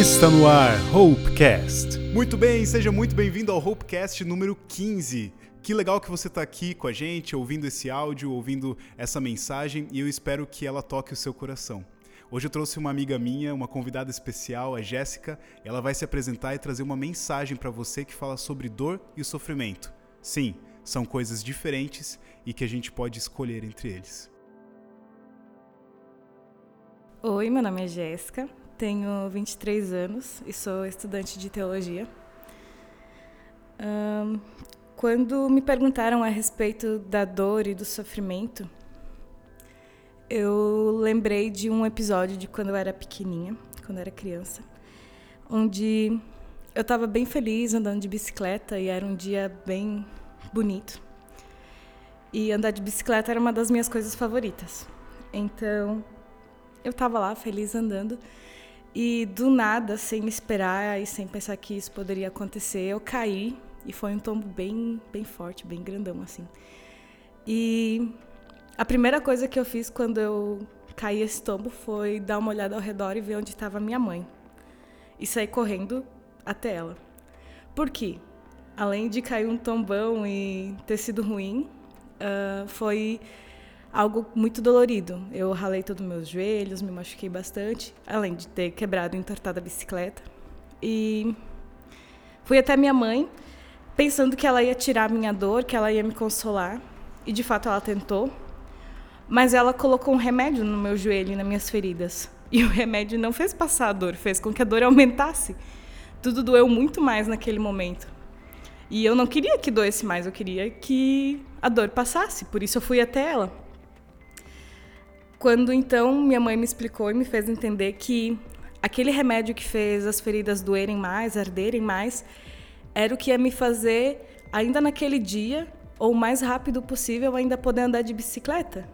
Está no ar Hopecast. Muito bem, seja muito bem-vindo ao Hopecast número 15. Que legal que você está aqui com a gente, ouvindo esse áudio, ouvindo essa mensagem e eu espero que ela toque o seu coração. Hoje eu trouxe uma amiga minha, uma convidada especial, a Jéssica. Ela vai se apresentar e trazer uma mensagem para você que fala sobre dor e sofrimento. Sim, são coisas diferentes e que a gente pode escolher entre eles. Oi, meu nome é Jéssica, tenho 23 anos e sou estudante de teologia. Um, quando me perguntaram a respeito da dor e do sofrimento, eu lembrei de um episódio de quando eu era pequenininha, quando eu era criança, onde eu estava bem feliz andando de bicicleta e era um dia bem bonito. E andar de bicicleta era uma das minhas coisas favoritas. Então, eu estava lá feliz andando e do nada, sem esperar e sem pensar que isso poderia acontecer, eu caí e foi um tombo bem, bem forte, bem grandão assim. E a primeira coisa que eu fiz quando eu caí esse tombo foi dar uma olhada ao redor e ver onde estava minha mãe. E sair correndo até ela. Por quê? Além de cair um tombão e ter sido ruim, uh, foi algo muito dolorido. Eu ralei todos os meus joelhos, me machuquei bastante, além de ter quebrado e entortado a bicicleta. E fui até minha mãe, pensando que ela ia tirar minha dor, que ela ia me consolar. E de fato ela tentou. Mas ela colocou um remédio no meu joelho e nas minhas feridas. E o remédio não fez passar a dor, fez com que a dor aumentasse. Tudo doeu muito mais naquele momento. E eu não queria que doesse mais, eu queria que a dor passasse. Por isso eu fui até ela. Quando então minha mãe me explicou e me fez entender que aquele remédio que fez as feridas doerem mais, arderem mais, era o que ia me fazer, ainda naquele dia, ou o mais rápido possível, ainda poder andar de bicicleta.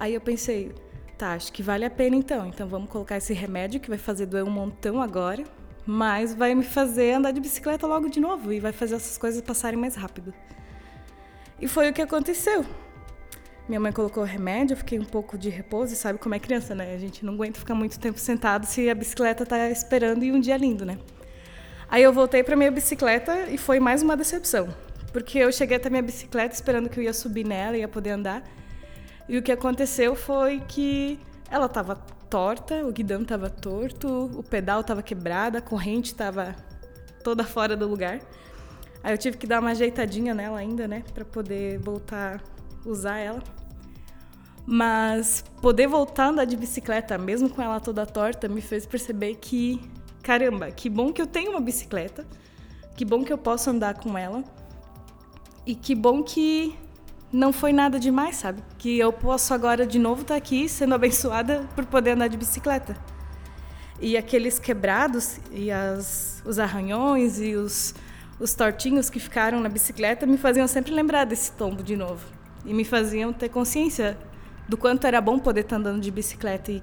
Aí eu pensei, tá, acho que vale a pena então. Então vamos colocar esse remédio que vai fazer doer um montão agora, mas vai me fazer andar de bicicleta logo de novo e vai fazer essas coisas passarem mais rápido. E foi o que aconteceu. Minha mãe colocou remédio, eu fiquei um pouco de repouso, e sabe como é criança, né? A gente não aguenta ficar muito tempo sentado se a bicicleta tá esperando e um dia lindo, né? Aí eu voltei para minha bicicleta e foi mais uma decepção, porque eu cheguei até minha bicicleta esperando que eu ia subir nela e ia poder andar. E o que aconteceu foi que ela estava torta, o guidão estava torto, o pedal estava quebrado, a corrente estava toda fora do lugar. Aí eu tive que dar uma ajeitadinha nela ainda, né, para poder voltar usar ela. Mas poder voltar a andar de bicicleta, mesmo com ela toda torta, me fez perceber que, caramba, que bom que eu tenho uma bicicleta, que bom que eu posso andar com ela, e que bom que não foi nada demais, sabe? Que eu posso agora de novo estar aqui sendo abençoada por poder andar de bicicleta. E aqueles quebrados e as, os arranhões e os, os tortinhos que ficaram na bicicleta me faziam sempre lembrar desse tombo de novo e me faziam ter consciência do quanto era bom poder estar andando de bicicleta e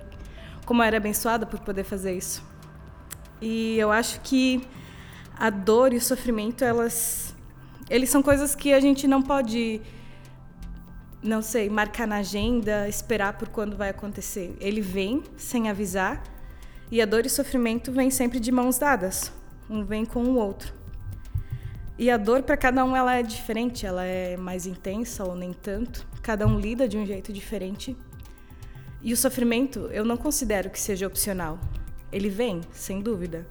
como era abençoada por poder fazer isso. E eu acho que a dor e o sofrimento, elas eles são coisas que a gente não pode não sei, marcar na agenda, esperar por quando vai acontecer. Ele vem sem avisar e a dor e o sofrimento vêm sempre de mãos dadas. Um vem com o outro. E a dor para cada um ela é diferente, ela é mais intensa ou nem tanto. Cada um lida de um jeito diferente. E o sofrimento eu não considero que seja opcional. Ele vem, sem dúvida.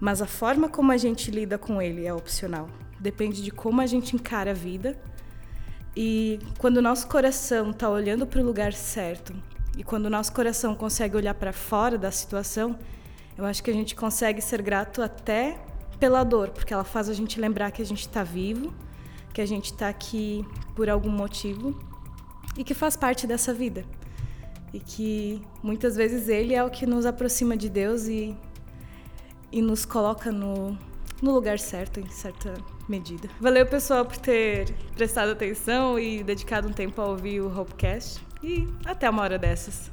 Mas a forma como a gente lida com ele é opcional. Depende de como a gente encara a vida. E quando o nosso coração está olhando para o lugar certo, e quando o nosso coração consegue olhar para fora da situação, eu acho que a gente consegue ser grato até pela dor, porque ela faz a gente lembrar que a gente está vivo, que a gente está aqui por algum motivo e que faz parte dessa vida. E que muitas vezes ele é o que nos aproxima de Deus e, e nos coloca no, no lugar certo, em certa medida. Valeu, pessoal, por ter prestado atenção e dedicado um tempo a ouvir o Hopecast. E até uma hora dessas.